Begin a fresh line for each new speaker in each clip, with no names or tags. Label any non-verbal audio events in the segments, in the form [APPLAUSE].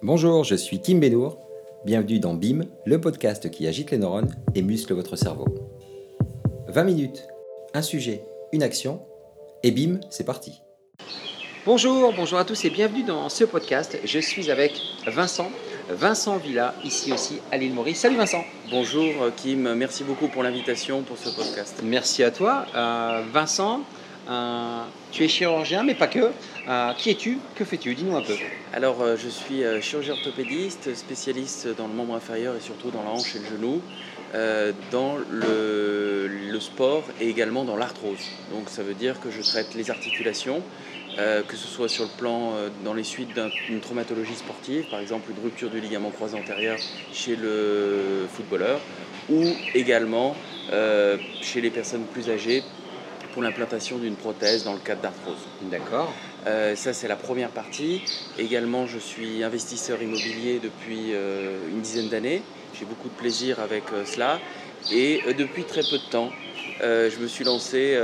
Bonjour, je suis Kim Benour. Bienvenue dans BIM, le podcast qui agite les neurones et muscle votre cerveau. 20 minutes, un sujet, une action, et BIM, c'est parti. Bonjour, bonjour à tous et bienvenue dans ce podcast. Je suis avec Vincent, Vincent Villa, ici aussi à l'île Maurice. Salut Vincent.
Bonjour Kim, merci beaucoup pour l'invitation pour ce podcast.
Merci à toi. Euh, Vincent, euh, tu es chirurgien, mais pas que. Euh, qui es-tu? Que fais-tu? Dis-nous un peu.
Alors, euh, je suis chirurgien orthopédiste, spécialiste dans le membre inférieur et surtout dans la hanche et le genou, dans le, sport et également dans l'arthrose. Donc, ça veut dire que je traite les articulations, que ce soit sur le plan dans les suites d'une traumatologie sportive, par exemple une rupture du ligament croisé antérieur chez le footballeur, ou également chez les personnes plus âgées pour l'implantation d'une prothèse dans le cadre d'arthrose.
D'accord.
Euh, ça, c'est la première partie. Également, je suis investisseur immobilier depuis euh, une dizaine d'années. J'ai beaucoup de plaisir avec euh, cela. Et depuis très peu de temps, je me suis lancé,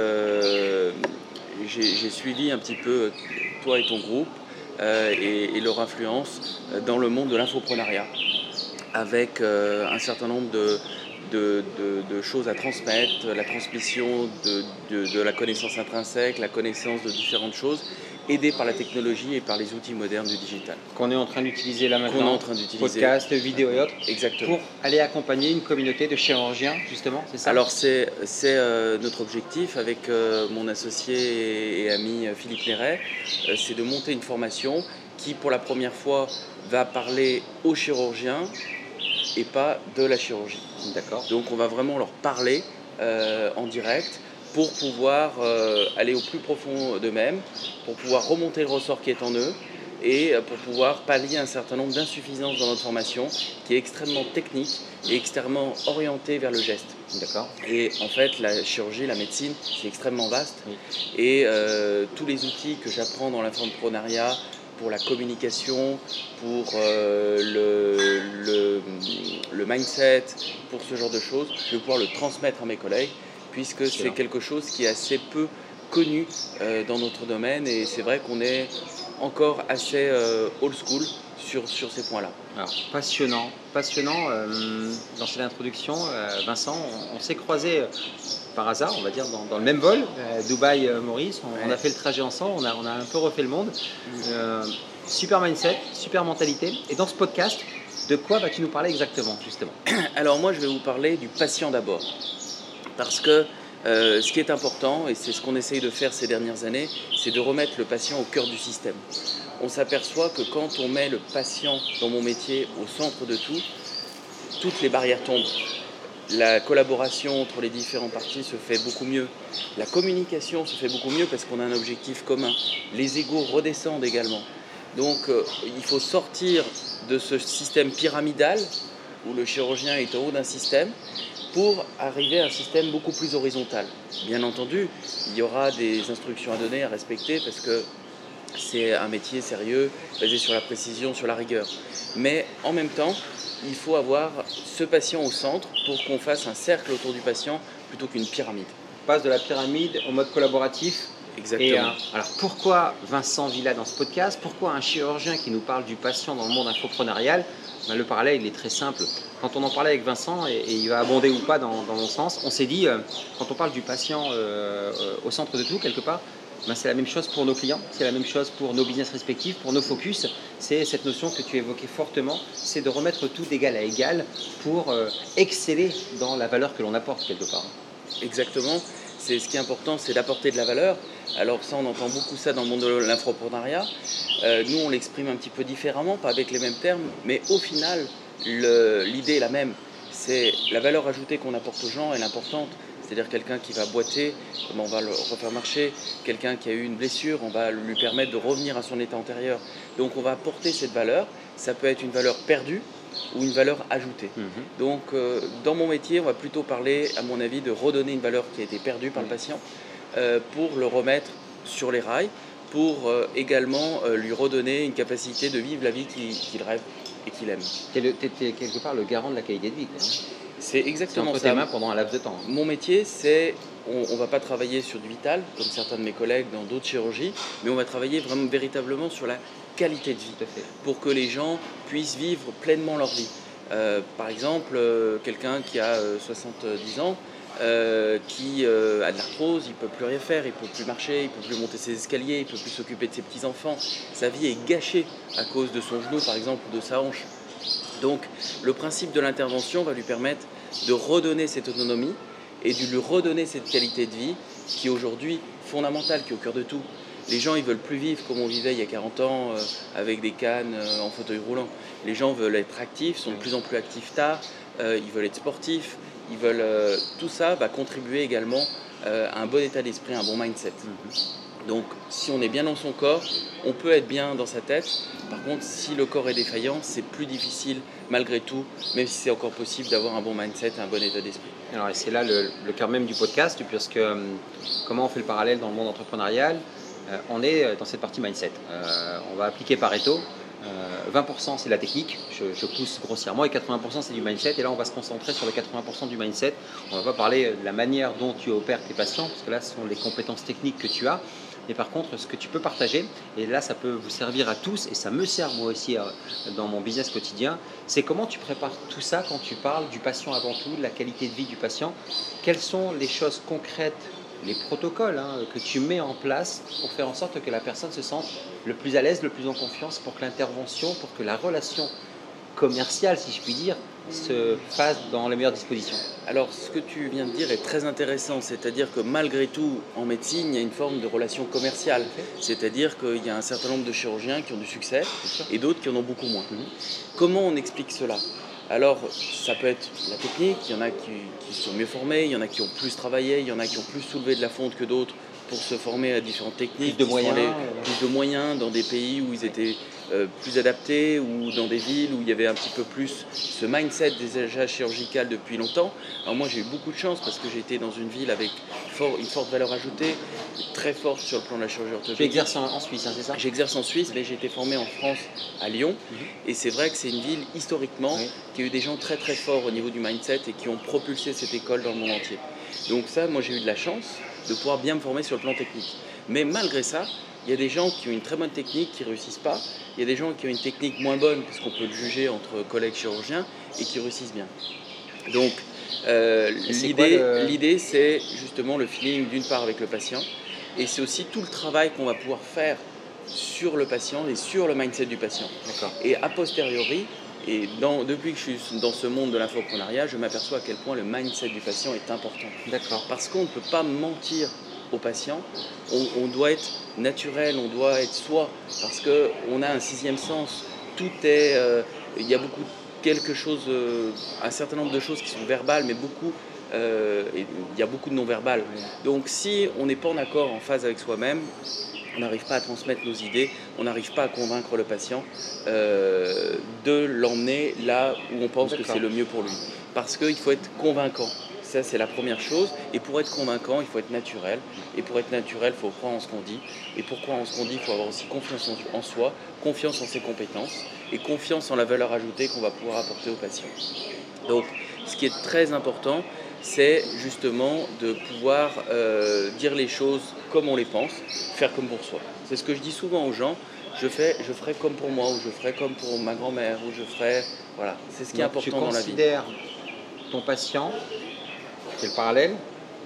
j'ai suivi un petit peu toi et ton groupe et, et, leur influence dans le monde de l'infoprenariat avec un certain nombre de, de, choses à transmettre, la transmission de, la connaissance intrinsèque, la connaissance de différentes choses, aidée par la technologie et par les outils modernes du digital.
Qu'on est en train d'utiliser là maintenant.
Est en train d'utiliser.
Podcast, vidéo et autres.
Exactement.
Pour aller accompagner une communauté de chirurgiens, justement, c'est ça?
Alors, c'est euh, notre objectif avec euh, mon associé et, ami euh, Philippe Léret, c'est de monter une formation qui, pour la première fois, va parler aux chirurgiens et pas de la chirurgie.
D'accord.
Donc on va vraiment leur parler euh, en direct pour pouvoir euh, aller au plus profond d'eux-mêmes, pour pouvoir remonter le ressort qui est en eux et euh, pour pouvoir pallier un certain nombre d'insuffisances dans notre formation qui est extrêmement technique et extrêmement orientée vers le geste.
D'accord.
Et en fait, la chirurgie, la médecine, c'est extrêmement vaste. Et tous les outils que j'apprends dans l'infoprenariat, pour la communication, pour euh, le, le, mindset, pour ce genre de choses, de pouvoir le transmettre à mes collègues, puisque c'est quelque chose qui est assez peu connu euh, dans notre domaine. Et c'est vrai qu'on est encore assez euh, old school sur, sur ces points-là.
Alors, passionnant, passionnant. dans cette introduction, Vincent, on, s'est croisé par hasard, on va dire, dans, le même vol, Dubaï-Maurice. On, a fait le trajet ensemble, on a, on a un peu refait le monde. Super mindset, super mentalité. Et dans ce podcast, de quoi vas-tu nous parler exactement, justement? [COUGHS]
Alors moi, je vais vous parler du patient d'abord. Parce que euh, ce qui est important, et c'est ce qu'on essaye de faire ces dernières années, c'est de remettre le patient au cœur du système. On s'aperçoit que quand on met le patient dans mon métier au centre de tout, toutes les barrières tombent. La collaboration entre les différents parties se fait beaucoup mieux. La communication se fait beaucoup mieux parce qu'on a un objectif commun. Les égaux redescendent également. Donc euh, il faut sortir de ce système pyramidal où le chirurgien est en haut d'un système pour arriver à un système beaucoup plus horizontal. Bien entendu, il y aura des instructions à donner, à respecter, parce que c'est un métier sérieux, basé sur la précision, sur la rigueur. Mais en même temps, il faut avoir ce patient au centre pour qu'on fasse un cercle autour du patient plutôt qu'une pyramide.
On passe de la pyramide au mode collaboratif
Exactement.
Euh, alors pourquoi Vincent Villa dans ce podcast? Pourquoi un chirurgien qui nous parle du patient dans le monde infoprenarial? Ben, Le parallèle il est très simple. Quand on en parlait avec Vincent, et, il va abonder ou pas dans, mon sens, on s'est dit, euh, quand on parle du patient euh, au centre de tout, quelque part, ben, c'est la même chose pour nos clients, c'est la même chose pour nos business respectifs, pour nos focus. C'est cette notion que tu évoquais fortement, c'est de remettre tout d'égal à égal pour exceller dans la valeur que l'on apporte quelque part.
Exactement. C'est ce qui est important, c'est d'apporter de la valeur. Alors ça, on entend beaucoup ça dans le monde de l'infoprenariat. Euh, nous, on l'exprime un petit peu différemment, pas avec les mêmes termes, mais au final, l'idée est la même. C'est la valeur ajoutée qu'on apporte aux gens est l'importante. C'est-à-dire quelqu'un qui va boiter, on va le refaire marcher. Quelqu'un qui a eu une blessure, on va lui permettre de revenir à son état antérieur. Donc on va apporter cette valeur. Ça peut être une valeur perdue ou une valeur ajoutée. Mhm. Donc euh, dans mon métier, on va plutôt parler, à mon avis, de redonner une valeur qui a été perdue par le patient euh, pour le remettre sur les rails, pour euh, également lui redonner une capacité de vivre la vie qu'il rêve et qu'il aime.
Tu es, quelque part le garant de la qualité de vie.
C'est exactement
entre
ça.
tes mains pendant un laps de temps.
Mon métier, c'est on ne va pas travailler sur du vital, comme certains de mes collègues dans d'autres chirurgies, mais on va travailler vraiment véritablement sur la qualité de vie, pour que les gens puissent vivre pleinement leur vie. Euh, par exemple, euh, quelqu'un qui a 70 ans, qui a de l'arthrose, il ne peut plus rien faire, il ne peut plus marcher, il ne peut plus monter ses escaliers, il ne peut plus s'occuper de ses petits-enfants. Sa vie est gâchée à cause de son genou, par exemple, ou de sa hanche. Donc, le principe de l'intervention va lui permettre de redonner cette autonomie et de lui redonner cette qualité de vie qui est aujourd'hui fondamentale, qui est au cœur de tout. Les gens, ils veulent plus vivre comme on vivait il y a 40 ans euh, avec des cannes euh, en fauteuil roulant. Les gens veulent être actifs, sont de plus en plus actifs tard, euh, ils veulent être sportifs, ils veulent tout ça va contribuer également à un bon état d'esprit, un bon mindset. Mhm. Donc, si on est bien dans son corps, on peut être bien dans sa tête. Par contre, si le corps est défaillant, c'est plus difficile malgré tout, même si c'est encore possible d'avoir un bon mindset, un bon état d'esprit.
Alors, c'est là le, cœur même du podcast, puisque comment on fait le parallèle dans le monde entrepreneurial euh, on est euh, dans cette partie mindset. Euh, on va appliquer Pareto. 20% c'est la technique, je, pousse grossièrement, et 80% c'est du mindset. Et là, on va se concentrer sur les 80% du mindset. On va pas parler de la manière dont tu opères tes patients, parce que là, ce sont les compétences techniques que tu as. Mais par contre, ce que tu peux partager, et là, ça peut vous servir à tous, et ça me sert moi aussi dans mon business quotidien, c'est comment tu prépares tout ça quand tu parles du patient avant tout, de la qualité de vie du patient. Quelles sont les choses concrètes les protocoles hein, que tu mets en place pour faire en sorte que la personne se sente le plus à l'aise, le plus en confiance, pour que l'intervention, pour que la relation commerciale, si je puis dire, se fasse dans les meilleures dispositions.
Alors, ce que tu viens de dire est très intéressant, c'est-à-dire que malgré tout, en médecine, il y a une forme de relation commerciale, c'est-à-dire qu'il y a un certain nombre de chirurgiens qui ont du succès et d'autres qui en ont beaucoup moins. Mhm. Comment on explique cela? Alors, ça peut être la technique, il y en a qui, sont mieux formés, il y en a qui ont plus travaillé, il y en a qui ont plus soulevé de la fonte que d'autres pour se former à différentes techniques.
Plus de moyens.
plus de moyens dans des pays où ils étaient euh, plus adaptés ou dans des villes où il y avait un petit peu plus ce mindset des achats chirurgicales depuis longtemps. Alors moi j'ai eu beaucoup de chance parce que j'ai été dans une ville avec une forte valeur ajoutée, très forte sur le plan de la chirurgie orthopédique. Tu
exerces en, Suisse, hein, c'est ça?
J'exerce en Suisse, mais j'ai été formé en France, à Lyon. Mhm. Et c'est vrai que c'est une ville historiquement qui a eu des gens très très forts au niveau du mindset et qui ont propulsé cette école dans le monde entier. Donc ça, moi j'ai eu de la chance de pouvoir bien me former sur le plan technique. Mais malgré ça, il y a des gens qui ont une très bonne technique qui ne réussissent pas. Il y a des gens qui ont une technique moins bonne, parce qu'on peut le juger entre collègues chirurgiens, et qui réussissent bien. Donc, euh, l'idée, c'est justement le feeling d'une part avec le patient, et c'est aussi tout le travail qu'on va pouvoir faire sur le patient et sur le mindset du patient. Et a posteriori, et depuis que je suis dans ce monde de l'infoprenariat, je m'aperçois à quel point le mindset du patient est important.
D'accord.
Parce qu'on ne peut pas mentir au patient, on, doit être naturel, on doit être soi, parce qu'on a un sixième sens. Tout est. Euh, il y a beaucoup quelque chose, euh, un certain nombre de choses qui sont verbales, mais beaucoup. Euh, il y a beaucoup de non-verbal. Donc si on n'est pas en accord, en phase avec soi-même, on n'arrive pas à transmettre nos idées, on n'arrive pas à convaincre le patient de l'emmener là où on pense que c'est le mieux pour lui. Parce qu'il faut être convaincant. Ça, c'est la première chose. Et pour être convaincant, il faut être naturel. Et pour être naturel, il faut croire en ce qu'on dit. Et pour croire en ce qu'on dit, il faut avoir aussi confiance en soi, confiance en ses compétences et confiance en la valeur ajoutée qu'on va pouvoir apporter au patient. Donc, ce qui est très important, c'est justement de pouvoir euh, dire les choses comme on les pense, faire comme pour soi. C'est ce que je dis souvent aux gens. Je, fais, je ferai comme pour moi, ou je ferai comme pour ma grand-mère, ou je ferai. Voilà, c'est ce qui est important dans la vie.
Tu considères ton patient le parallèle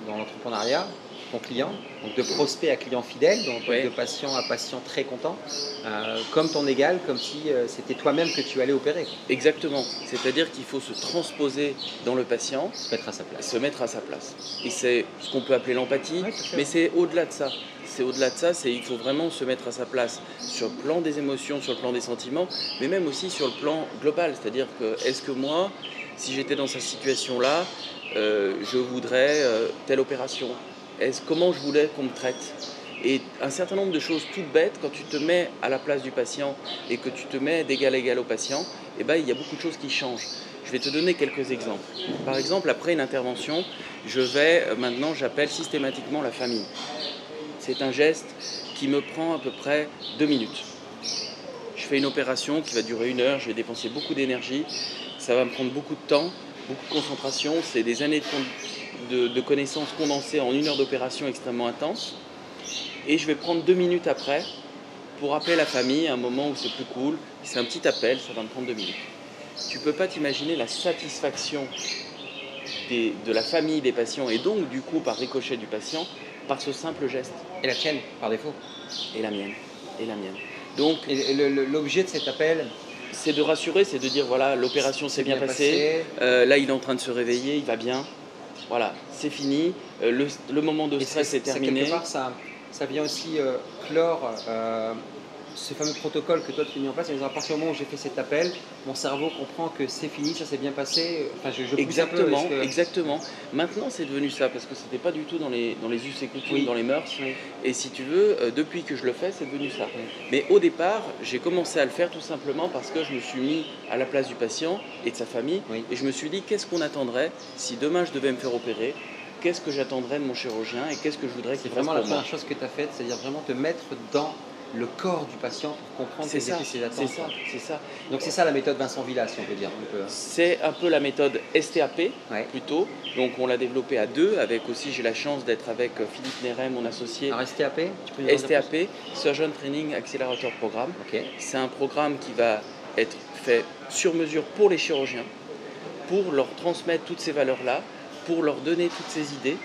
dans l'entrepreneuriat, ton client, donc de prospect à client fidèle, donc de patient à patient très content, euh, comme ton égal, comme si euh, c'était toi-même que tu allais opérer.
Exactement. C'est-à-dire qu'il faut se transposer dans le patient,
se mettre à sa place.
Se mettre à sa place. Et c'est ce qu'on peut appeler l'empathie, mais c'est au-delà de ça. C'est au-delà de ça, c'est il faut vraiment se mettre à sa place sur le plan des émotions, sur le plan des sentiments, mais même aussi sur le plan global. C'est-à-dire que est-ce que moi, si j'étais dans cette situation-là, euh, je voudrais euh, telle opération, comment je voulais qu'on me traite? Et un certain nombre de choses toutes bêtes, quand tu te mets à la place du patient et que tu te mets d'égal à égal au patient, eh ben, il y a beaucoup de choses qui changent. Je vais te donner quelques exemples. Par exemple, après une intervention, je vais euh, maintenant, j'appelle systématiquement la famille. C'est un geste qui me prend à peu près deux minutes. Je fais une opération qui va durer une heure, je vais dépenser beaucoup d'énergie, ça va me prendre beaucoup de temps beaucoup de concentration, c'est des années de, connaissances condensées en une heure d'opération extrêmement intense. Et je vais prendre deux minutes après pour appeler la famille à un moment où c'est plus cool. C'est un petit appel, ça va me prendre deux minutes. Tu peux pas t'imaginer la satisfaction de la famille des patients et donc du coup par ricochet du patient par ce simple geste.
Et la tienne, par défaut
Et la mienne. Et la mienne. Donc,
l'objet de cet appel
C'est de rassurer, c'est de dire voilà, l'opération s'est bien, passée, euh, là il est en train de se réveiller, il va bien. Voilà, c'est fini, euh, le, moment de stress est, terminé.
Quelque part, ça, ça vient aussi euh, clore ce fameux protocole que toi tu as mis en place, à partir du moment où j'ai fait cet appel, mon cerveau comprend que c'est fini, ça s'est bien passé. Enfin, je,
exactement, exactement. Maintenant, c'est devenu ça parce que c'était pas du tout dans les dans les us et coutumes, dans les mœurs. Et si tu veux, euh, depuis que je le fais, c'est devenu ça. Mais au départ, j'ai commencé à le faire tout simplement parce que je me suis mis à la place du patient et de sa famille, et je me suis dit qu'est-ce qu'on attendrait si demain je devais me faire opérer? Qu'est-ce que j'attendrais de mon chirurgien et qu'est-ce que je voudrais qu'il
fasse
vraiment
la première chose que tu as faite, c'est-à-dire vraiment te mettre dans le corps du patient pour comprendre ses
ça,
C'est
ça, c'est ça.
Donc c'est ça la méthode Vincent Villa, si on peut dire.
C'est un peu la méthode STAP plutôt. Donc on l'a développée à deux, avec aussi j'ai la chance d'être avec euh, Philippe Néret, mon associé.
Alors STAP
STAP, Surgeon Training Accelerator Programme. C'est un programme qui va être fait sur mesure pour les chirurgiens, pour leur transmettre toutes ces valeurs-là, pour leur donner toutes ces idées,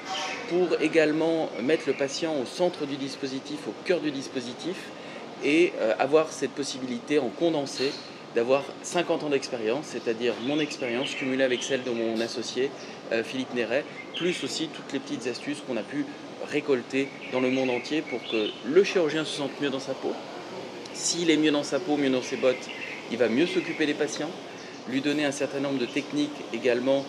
pour également mettre le patient au centre du dispositif, au cœur du dispositif, et euh, avoir cette possibilité en condensé d'avoir 50 ans d'expérience, c'est-à-dire mon expérience cumulée avec celle de mon associé euh, Philippe Néret, plus aussi toutes les petites astuces qu'on a pu récolter dans le monde entier pour que le chirurgien se sente mieux dans sa peau. S'il est mieux dans sa peau, mieux dans ses bottes, il va mieux s'occuper des patients, lui donner un certain nombre de techniques également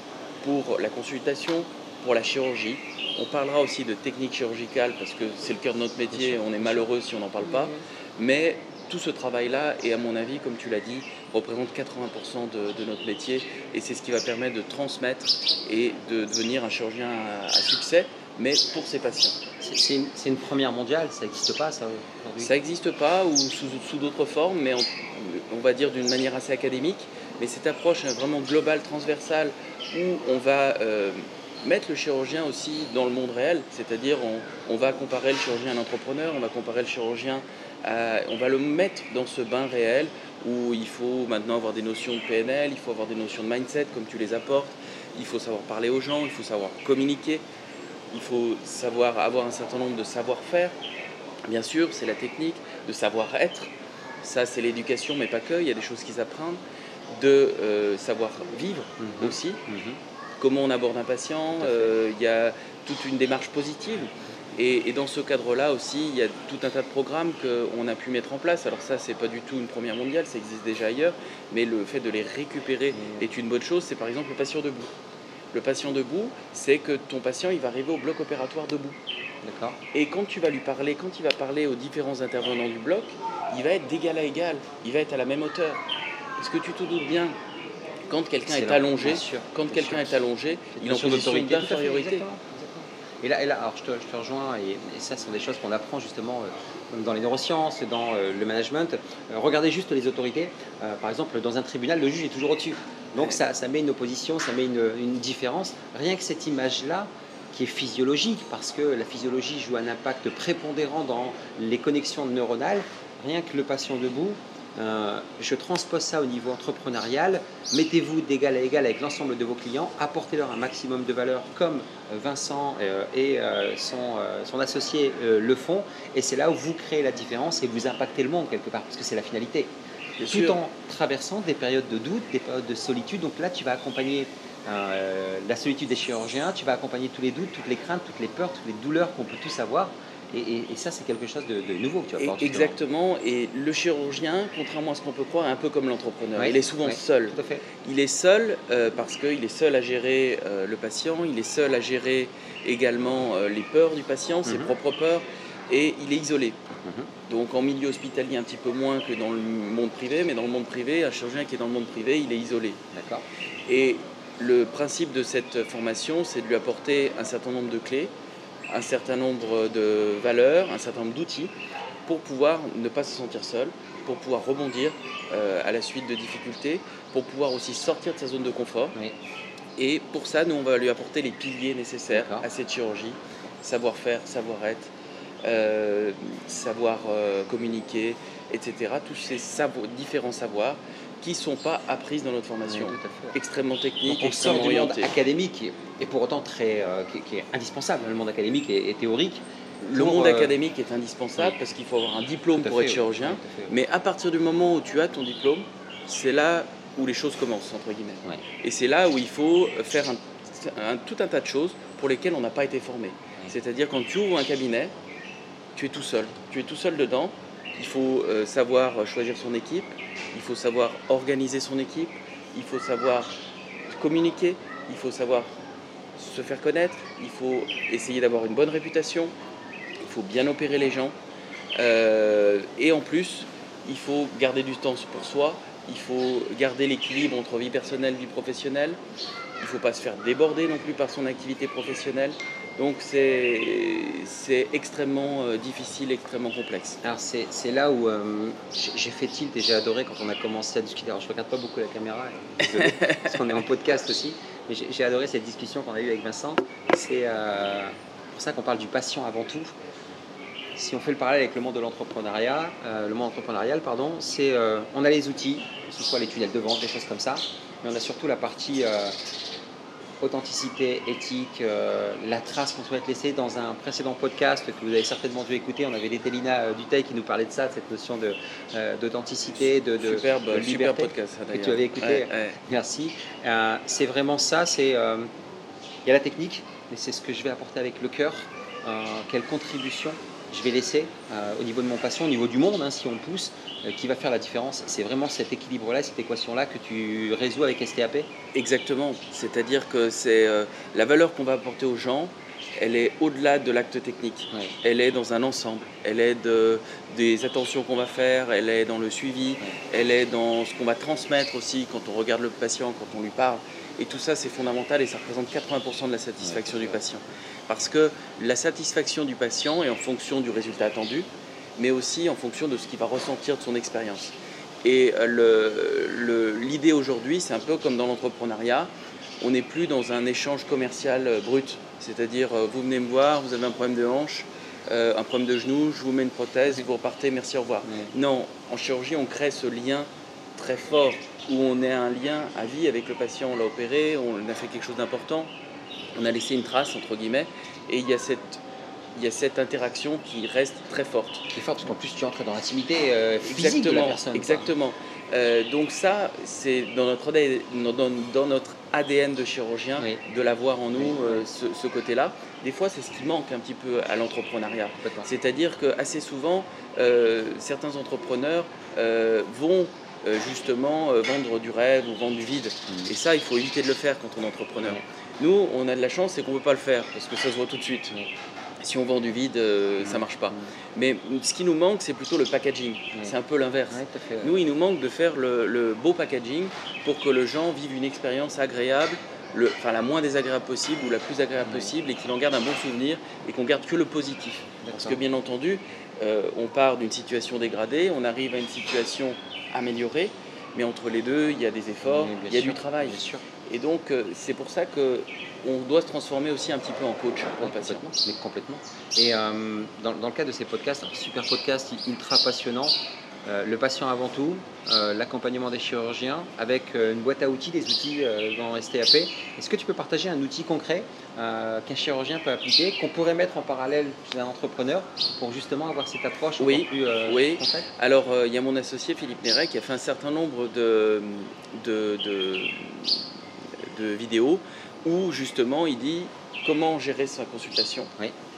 pour la consultation, pour la chirurgie. On parlera aussi de techniques chirurgicales parce que c'est le cœur de notre métier, on est malheureux si on n'en parle pas. Mais tout ce travail-là, et à mon avis, comme tu l'as dit, représente 80% de, notre métier et c'est ce qui va permettre de transmettre et de devenir un chirurgien à, succès, mais pour ses patients.
C'est une, première mondiale, ça n'existe pas ça aujourd'hui?
Ça n'existe pas ou sous, d'autres formes, mais on, va dire d'une manière assez académique. Mais cette approche vraiment globale, transversale, où on va euh, mettre le chirurgien aussi dans le monde réel, c'est-à-dire on, va comparer le chirurgien à l'entrepreneur, on va comparer le chirurgien on va le mettre dans ce bain réel où il faut maintenant avoir des notions de PNL, il faut avoir des notions de mindset comme tu les apportes, il faut savoir parler aux gens, il faut savoir communiquer, il faut savoir avoir un certain nombre de savoir-faire. Bien sûr, c'est la technique de savoir-être. Ça, c'est l'éducation, mais pas que. Il y a des choses qu'ils apprennent. De euh, savoir vivre mhm. aussi. Mhm comment on aborde un patient, euh, il y a toute une démarche positive. Et, dans ce cadre-là aussi, il y a tout un tas de programmes qu'on a pu mettre en place. Alors ça, c'est pas du tout une première mondiale, ça existe déjà ailleurs, mais le fait de les récupérer mmh. est une bonne chose. C'est par exemple le patient debout. Le patient debout, c'est que ton patient, il va arriver au bloc opératoire debout. D'accord. Et quand tu vas lui parler, quand il va parler aux différents intervenants du bloc, il va être d'égal à égal, il va être à la même hauteur. Est-ce que tu te doutes bien quand quelqu'un est, allongé, quand quelqu'un est allongé, il est en position d'infériorité.
Et là, et là, alors je te, rejoins, et, ça, ce sont des choses qu'on apprend justement euh, dans les neurosciences, dans euh, le management. Euh, regardez juste les autorités. par exemple, dans un tribunal, le juge est toujours au-dessus. Donc ça, met une opposition, ça met une, une différence. Rien que cette image-là, qui est physiologique, parce que la physiologie joue un impact prépondérant dans les connexions neuronales, rien que le patient debout, euh, je transpose ça au niveau entrepreneurial. Mettez-vous d'égal à égal avec l'ensemble de vos clients, apportez-leur un maximum de valeur comme euh, Vincent euh, et son, associé le font. Et c'est là où vous créez la différence et vous impactez le monde quelque part, parce que c'est la finalité. Tout en traversant des périodes de doute, des périodes de solitude. Donc là, tu vas accompagner la solitude des chirurgiens, tu vas accompagner tous les doutes, toutes les craintes, toutes les peurs, toutes les douleurs qu'on peut tous avoir. Et, ça, c'est quelque chose de, nouveau que tu apportes.
Exactement. Et le chirurgien, contrairement à ce qu'on peut croire, est un peu comme l'entrepreneur. il est souvent seul. Il est seul euh, parce qu'il est seul à gérer euh, le patient, il est seul à gérer également euh, les peurs du patient, ses mhm. propres peurs, et il est isolé. Mhm. Donc en milieu hospitalier un petit peu moins que dans le monde privé, mais dans le monde privé, un chirurgien qui est dans le monde privé, il est isolé. D'accord. Et le principe de cette formation, c'est de lui apporter un certain nombre de clés un certain nombre de valeurs, un certain nombre d'outils pour pouvoir ne pas se sentir seul, pour pouvoir rebondir euh, à la suite de difficultés, pour pouvoir aussi sortir de sa zone de confort. Et pour ça, nous, on va lui apporter les piliers nécessaires à cette chirurgie, savoir-faire, savoir-être, euh, savoir euh, communiquer, etc. Tous ces différents savoirs qui ne sont pas appris dans notre formation. extrêmement technique,
on sort du monde académique et pour autant très, qui, est indispensable. Le monde académique et, théorique.
Le monde académique est indispensable parce qu'il faut avoir un diplôme pour être chirurgien. mais à partir du moment où tu as ton diplôme, c'est là où les choses commencent, entre guillemets. Et c'est là où il faut faire un, tout un tas de choses pour lesquelles on n'a pas été formé. C'est-à-dire quand tu ouvres un cabinet, tu es tout seul. Tu es tout seul dedans. Il faut euh, savoir choisir son équipe, il faut savoir organiser son équipe, il faut savoir communiquer, il faut savoir se faire connaître, il faut essayer d'avoir une bonne réputation, il faut bien opérer les gens. Euh, et en plus, il faut garder du temps pour soi, il faut garder l'équilibre entre vie personnelle et vie professionnelle. Il ne faut pas se faire déborder non plus par son activité professionnelle. Donc c'est extrêmement euh, difficile, extrêmement complexe.
Alors c'est là où euh, j'ai fait tilt et j'ai adoré quand on a commencé à discuter. Alors je ne regarde pas beaucoup la caméra, [LAUGHS] parce qu'on est en podcast aussi, mais j'ai adoré cette discussion qu'on a eue avec Vincent. C'est euh, pour ça qu'on parle du patient avant tout si on fait le parallèle avec le monde de l'entrepreneuriat, le monde entrepreneurial, pardon, c'est on a les outils, que ce soit les tunnels de vente, des choses comme ça, mais on a surtout la partie authenticité, éthique, la trace qu'on souhaite laisser. Dans un précédent podcast que vous avez certainement dû écouter, on avait Lételina Duteil qui nous parlait de ça, de cette notion de, d'authenticité, de, de,
superbe,
liberté.
Super podcast,
que tu avais écouté. Merci. c'est vraiment ça. C'est il y a la technique, mais c'est ce que je vais apporter avec le cœur. quelle contribution je vais laisser euh, au niveau de mon patient, au niveau du monde, hein, si on pousse, euh, qui va faire la différence. C'est vraiment cet équilibre-là, cette équation-là que tu résous avec STAP
Exactement. C'est-à-dire que c'est euh, la valeur qu'on va apporter aux gens, elle est au-delà de l'acte technique. Elle est dans un ensemble. Elle est de, des attentions qu'on va faire, elle est dans le suivi, elle est dans ce qu'on va transmettre aussi quand on regarde le patient, quand on lui parle. Et tout ça, c'est fondamental et ça représente 80% de la satisfaction du patient. Parce que la satisfaction du patient est en fonction du résultat attendu, mais aussi en fonction de ce qu'il va ressentir de son expérience. Et euh, l'idée aujourd'hui, c'est un peu comme dans l'entrepreneuriat, on n'est plus dans un échange commercial euh, brut. C'est-à-dire, euh, vous venez me voir, vous avez un problème de hanche, un problème de genou, je vous mets une prothèse et vous repartez, merci, au revoir. Non, en chirurgie, on crée ce lien très fort où on a un lien à vie avec le patient, on l'a opéré, on a fait quelque chose d'important, on a laissé une trace, entre guillemets, et il y a cette, il y a cette interaction qui reste très forte.
Très forte, parce qu'en plus tu entres dans l'intimité euh, physique de la personne.
Exactement. Euh, donc ça, c'est dans notre, dans, notre ADN de chirurgien de l'avoir en nous, euh, ce, côté-là. Des fois, c'est ce qui manque un petit peu à l'entrepreneuriat. C'est-à-dire que assez souvent, certains entrepreneurs vont euh, justement euh, vendre du rêve ou vendre du vide. Mm. Et ça, il faut éviter de le faire quand on est entrepreneur. Nous, on a de la chance, c'est qu'on ne peut pas le faire parce que ça se voit tout de suite. Si on vend du vide, euh, ça ne marche pas. Mais ce qui nous manque, c'est plutôt le packaging. C'est un peu l'inverse. Nous, il nous manque de faire le, beau packaging pour que le gens vive une expérience agréable, le, enfin, la moins désagréable possible ou la plus agréable possible et qu'il en garde un bon souvenir et qu'on garde que le positif. Parce que bien entendu, on part d'une situation dégradée, on arrive à une situation améliorer, mais entre les deux, il y a des efforts, il y a du travail. Et donc, euh, c'est pour ça qu'on doit se transformer aussi un petit peu en coach pour le patient.
Mais complètement. Et euh, dans, dans, le cadre de ces podcasts, super podcast ultra passionnant, euh, le patient avant tout, euh, l'accompagnement des chirurgiens avec une boîte à outils, des outils dans STAP. Est-ce que tu peux partager un outil concret qu'un chirurgien peut appliquer, qu'on pourrait mettre en parallèle chez un entrepreneur pour justement avoir cette approche
oui,
plus
oui. Alors, il y a mon associé Philippe Néret qui a fait un certain nombre de, de, de, vidéos où justement il dit comment gérer sa consultation,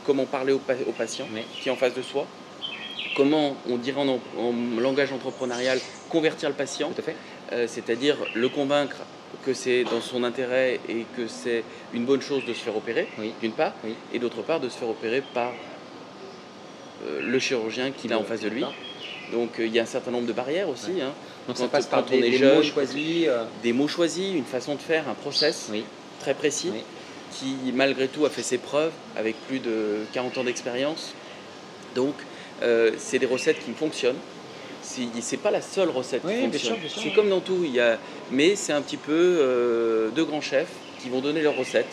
comment parler au, au patient qui est en face de soi, comment, on dirait en, langage entrepreneurial, convertir le patient. Euh, c'est-à-dire le convaincre que c'est dans son intérêt et que c'est une bonne chose de se faire opérer, d'une part, et d'autre part de se faire opérer par euh, le chirurgien qu'il a en face de lui. Donc euh, il y a un certain nombre de barrières aussi. Hein.
Donc ça passe par des, mots choisis.
Des mots choisis, une façon de faire, un process très précis qui malgré tout a fait ses preuves avec plus de 40 ans d'expérience. Donc euh, c'est des recettes qui fonctionnent. C'est pas la seule recette qui fonctionne. C'est comme dans tout, il y a... mais c'est un petit peu euh, deux grands chefs qui vont donner leurs recettes,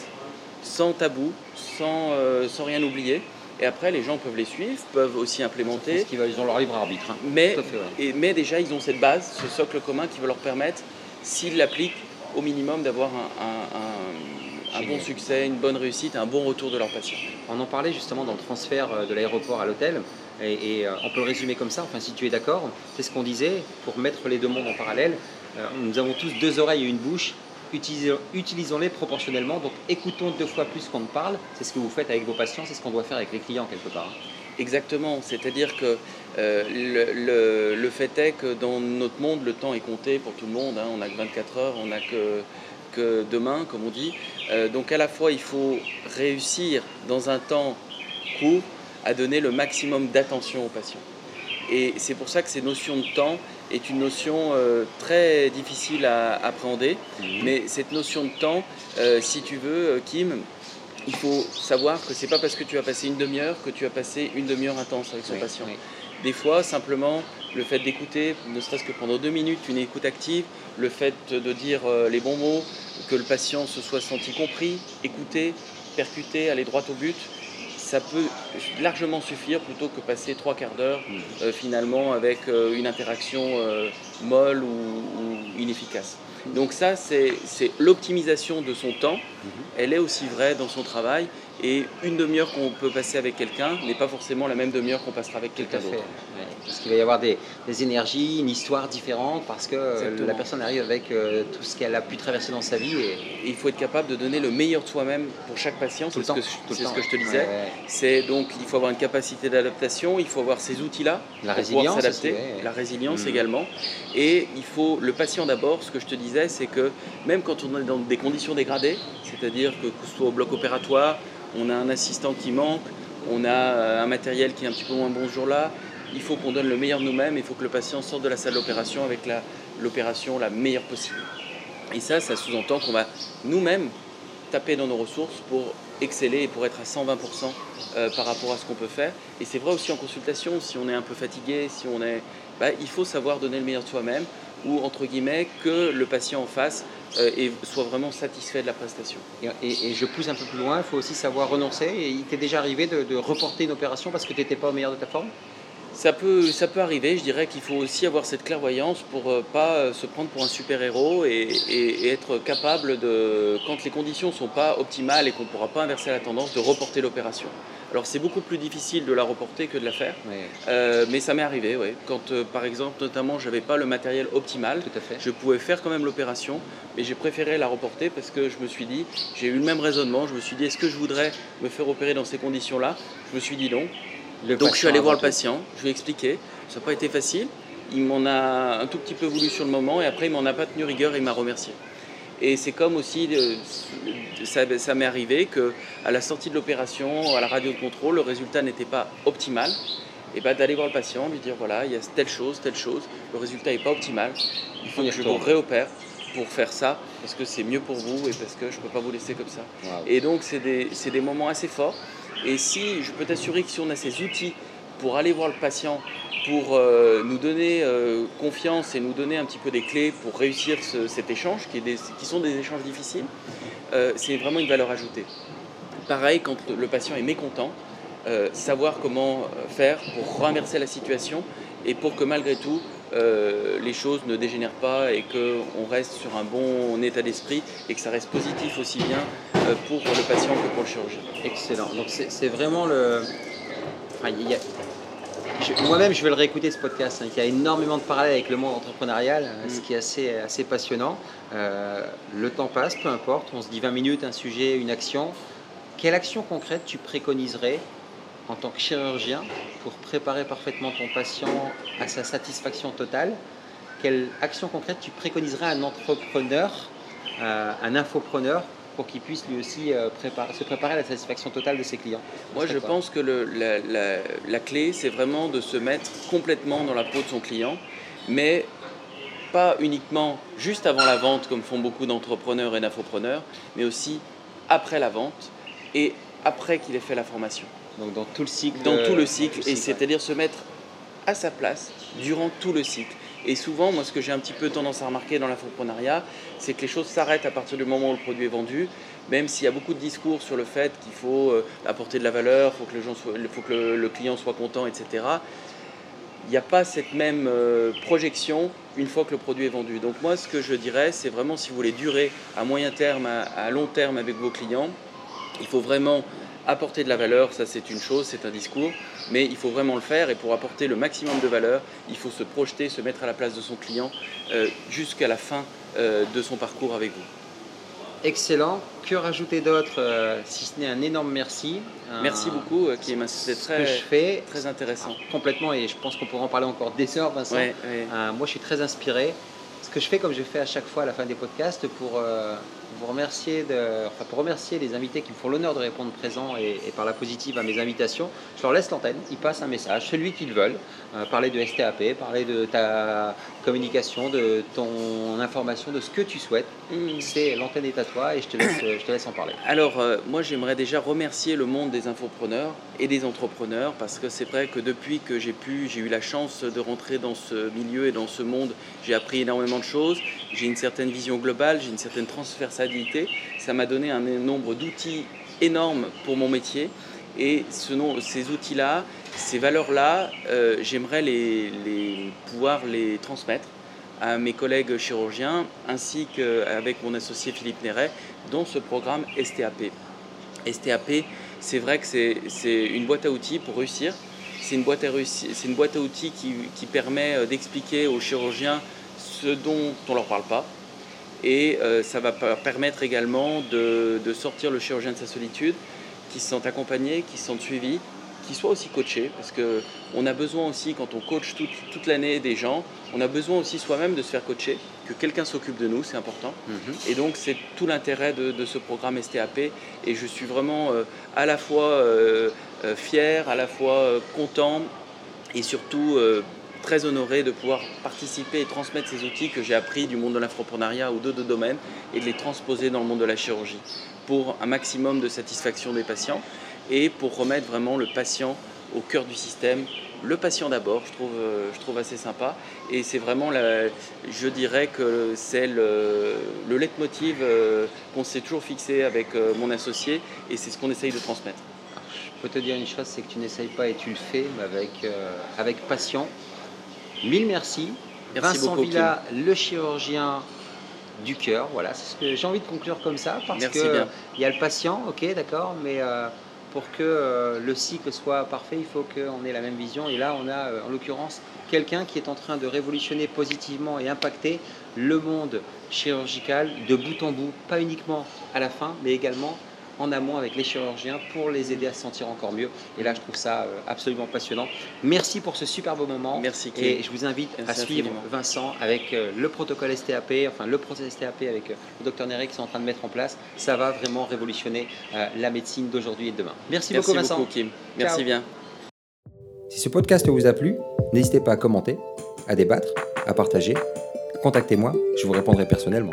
sans tabou, sans, euh, sans rien oublier. Et après, les gens peuvent les suivre, peuvent aussi implémenter.
Parce qu'ils ont leur libre arbitre. hein.
Mais,
Tout à fait, ouais.
et- mais déjà, ils ont cette base, ce socle commun qui va leur permettre, s'ils l'appliquent, au minimum d'avoir un, un- un- un
Génial.
bon succès, une bonne réussite, un bon retour de leurs patients.
On en parlait justement dans le transfert euh, de l'aéroport à l'hôtel, et, et, euh, on peut le résumer comme ça, enfin si tu es d'accord, c'est ce qu'on disait, pour mettre les deux mondes en parallèle, euh, nous avons tous deux oreilles et une bouche, utilisons- utilisons-les proportionnellement, donc écoutons deux fois plus qu'on ne parle, c'est ce que vous faites avec vos patients, c'est ce qu'on doit faire avec les clients quelque part.
Exactement, c'est-à-dire que euh, le, le- le fait est que dans notre monde, le temps est compté pour tout le monde, hein. on n'a que 24 heures, on n'a que, que demain, comme on dit. Euh, donc à la fois, il faut réussir dans un temps court à donner le maximum d'attention aux patients. Et c'est pour ça que ces notions de temps est une notion euh, très difficile à appréhender. Mais cette notion de temps, si tu veux, Kim, il faut savoir que c'est pas parce que tu as passé une demi-heure que tu as passé une demi-heure intense avec son
Oui,
patient.
oui.
Des fois, simplement, le fait d'écouter, ne serait-ce que pendant deux minutes, une écoute active, le fait de dire euh, les bons mots, que le patient se soit senti compris, écouté, percuté, aller droit au but, ça peut largement suffire plutôt que passer trois quarts d'heure
Mm.
euh, finalement avec euh, une interaction euh, molle ou, ou inefficace. Donc ça, c'est c'est l'optimisation de son temps. Elle est aussi vraie dans son travail. Et une demi-heure qu'on peut passer avec quelqu'un n'est pas forcément la même demi-heure qu'on passera avec quelqu'un d'autre.
ouais. Parce qu'il va y avoir des, des énergies, une histoire différente, parce que euh,
Exactement.
la personne arrive avec euh, tout ce qu'elle a pu traverser dans sa vie. Et,
Et il faut être capable de donner le meilleur de soi-même pour chaque patient. C'est ce, que, c'est ce que je te disais.
ouais.
C'est donc il faut avoir une capacité d'adaptation, il faut avoir ces outils-là
La
pour pouvoir s'adapter, la résilience
Mhm.
également. Et il faut le patient d'abord. Ce que je te disais, c'est que même quand on est dans des conditions dégradées, c'est-à-dire que, que ce soit au bloc opératoire, on a un assistant qui manque, on a euh, un matériel qui est un petit peu moins bon ce jour-là, il faut qu'on donne le meilleur de nous-mêmes, il faut que le patient sorte de la salle d'opération avec l'opération la, meilleure possible. Et ça, ça sous-entend qu'on va nous-mêmes taper dans nos ressources pour exceller et pour être à 120% euh, par rapport à ce qu'on peut faire. Et c'est vrai aussi en consultation, si on est un peu fatigué, si on est, bah, il faut savoir donner le meilleur de soi-même ou entre guillemets que le patient en face et soit vraiment satisfait de la prestation.
Et, et- et je pousse un peu plus loin, il faut aussi savoir renoncer. Et il t'est déjà arrivé de, de reporter une opération parce que tu n'étais pas au meilleur de ta forme?
Ça peut, ça peut arriver, je dirais qu'il faut aussi avoir cette clairvoyance pour euh, pas euh, se prendre pour un super-héros et, et- et être capable de, quand les conditions ne sont pas optimales et qu'on ne pourra pas inverser la tendance, de reporter l'opération. Alors c'est beaucoup plus difficile de la reporter que de la faire,
Oui,
euh, mais ça m'est arrivé, oui. Quand euh, par exemple, notamment, j'avais pas le matériel optimal,
tout à fait.
je pouvais faire quand même l'opération, mais j'ai préféré la reporter parce que je me suis dit, j'ai eu le même raisonnement, je me suis dit, est-ce que je voudrais me faire opérer dans ces conditions-là? Je me suis dit non.
Le
Donc je suis allé voir le patient, je lui ai expliqué, ça n'a pas été facile, il m'en a un tout petit peu voulu sur le moment et après il m'en a pas tenu rigueur et il m'a remercié. Et c'est comme aussi, euh, ça, ça m'est arrivé que à la sortie de l'opération, à la radio de contrôle, le résultat n'était pas optimal. Et bah, d'aller voir le patient, lui dire voilà, il y a telle chose, telle chose, le résultat n'est pas optimal, il faut que je vous réopère pour faire ça, parce que c'est mieux pour vous et parce que je ne peux pas vous laisser comme ça. Et donc, c'est des, c'est des moments assez forts. Et si, je peux t'assurer que si on a ces outils pour aller voir le patient, pour euh, nous donner euh, confiance et nous donner un petit peu des clés pour réussir ce- cet échange, qui, sont des échanges difficiles, euh, c'est vraiment une valeur ajoutée. Pareil, quand le, patient est mécontent, savoir comment faire pour renverser la situation et pour que malgré tout, les choses ne dégénèrent pas et qu'on reste sur un bon état d'esprit et que ça reste positif aussi bien pour le patient que pour le chirurgien.
Excellent. Donc c'est vraiment le. Enfin, Moi-même, je vais le réécouter ce podcast. hein. Il y a énormément de parallèles avec le monde entrepreneurial, euh, ce
Mm.
qui est assez, assez passionnant. Euh, le temps passe, peu importe. On se dit 20 minutes, un sujet, une action. Quelle action concrète tu préconiserais en tant que chirurgien pour préparer parfaitement ton patient à sa satisfaction totale? Quelle action concrète tu préconiserais à un entrepreneur, euh, un infopreneur, pour qu'il puisse lui aussi euh, préparer- se préparer à la satisfaction totale de ses clients
Moi, je pense que le- la, la- la clé, c'est vraiment de se mettre complètement dans la peau de son client, mais pas uniquement juste avant la vente, comme font beaucoup d'entrepreneurs et d'infopreneurs, mais aussi après la vente et après qu'il ait fait la formation.
Donc dans tout le cycle.
Dans
euh,
tout le cycle, et
ouais.
c'est-à-dire se mettre à sa place durant tout le cycle. Et souvent, moi, ce que j'ai un petit peu tendance à remarquer dans l'infoprenariat, c'est que les choses s'arrêtent à partir du moment où le produit est vendu, même s'il y a beaucoup de discours sur le fait qu'il faut euh, apporter de la valeur, il faut que, le, client soit content, etc. Il n'y a pas cette même euh, projection une fois que le produit est vendu. Donc moi, ce que je dirais, c'est vraiment si vous voulez durer à moyen terme, à long terme avec vos clients, il faut vraiment apporter de la valeur, ça c'est une chose, c'est un discours, mais il faut vraiment le faire et pour apporter le maximum de valeur, il faut se projeter, se mettre à la place de son client euh, jusqu'à la fin euh, de son parcours avec vous.
Excellent. Que rajouter d'autre euh, si ce n'est un énorme merci
Merci beaucoup, qui c'est très, je fais, très intéressant.
Complètement, et je pense qu'on pourra en parler encore des heures, Vincent. moi, je suis très inspiré. Ce que je fais, comme je fais à chaque fois à la fin des podcasts, pour vous remercier de, enfin, pour remercier les invités qui me font l'honneur de répondre présent et, par la positive à mes invitations. Je leur laisse l'antenne, ils passent un message, celui qu'ils veulent, euh, parler de STAP, parler de ta communication, de ton information, de ce que tu souhaites. Mm. C'est l'antenne est à toi et je te laisse, je te laisse en parler.
Alors, euh, moi, j'aimerais déjà remercier le monde des infopreneurs et des entrepreneurs parce que c'est vrai que depuis que j'ai pu, j'ai eu la chance de rentrer dans ce milieu et dans ce monde, j'ai appris énormément de choses. J'ai une certaine vision globale, j'ai une certaine transversalité ça m'a donné un nombre d'outils énormes pour mon métier. Et ce ces outils-là, ces valeurs-là, euh, j'aimerais les, pouvoir les transmettre à mes collègues chirurgiens ainsi qu'avec mon associé Philippe Néret dans ce programme STAP. STAP, c'est vrai que c'est une boîte à outils pour réussir. C'est une, boîte à une boîte à outils qui, permet euh, d'expliquer aux chirurgiens ce dont on ne leur parle pas, et euh, ça va permettre également de, sortir le chirurgien de sa solitude, qui se sent accompagné, qui se sent suivi, qui soit aussi coaché, parce qu'on a besoin aussi, quand on coach toute, l'année des gens, on a besoin aussi soi-même de se faire coacher, que quelqu'un s'occupe de nous, c'est important. Mhm. Et donc c'est tout l'intérêt de, ce programme STAP, et je suis vraiment euh, à la fois euh, fier, à la fois content, et surtout très honoré de pouvoir participer et transmettre ces outils que j'ai appris du monde de l'infoprenariat ou d'autres domaines et de les transposer dans le monde de la chirurgie pour un maximum de satisfaction des patients et pour remettre vraiment le patient au cœur du système. Le patient d'abord, je trouve, euh, je trouve assez sympa. Et c'est vraiment, la, je dirais que c'est le, le leitmotiv euh, qu'on s'est toujours fixé avec euh, mon associé et c'est ce qu'on essaye de transmettre.
Je peux te dire une chose, c'est que tu n'essayes pas et tu le fais, mais avec, avec passion Mille merci. Vincent Villa, le chirurgien du cœur. Voilà, c'est ce que j'ai envie de conclure comme ça parce que il y a le patient, ok, d'accord, mais euh, pour que euh, le cycle soit parfait, il faut qu'on ait la même vision. Et là, on a euh, en l'occurrence quelqu'un qui est en train de révolutionner positivement et impacter le monde chirurgical de bout en bout, pas uniquement à la fin, mais également en amont avec les chirurgiens pour les aider à se sentir encore mieux. Et là, je trouve ça euh, absolument passionnant. Merci pour ce super beau moment.
Merci.
Et je vous invite à suivre Vincent avec euh, le protocole STAP, enfin le process STAP avec euh, le docteur Néré qui sont en train de mettre en place. Ça va vraiment révolutionner la médecine d'aujourd'hui et de demain. Merci, beaucoup, Vincent.
Beaucoup, Kim. Merci bien.
Si ce podcast vous a plu, n'hésitez pas à commenter, à débattre, à partager. Contactez-moi, je vous répondrai personnellement.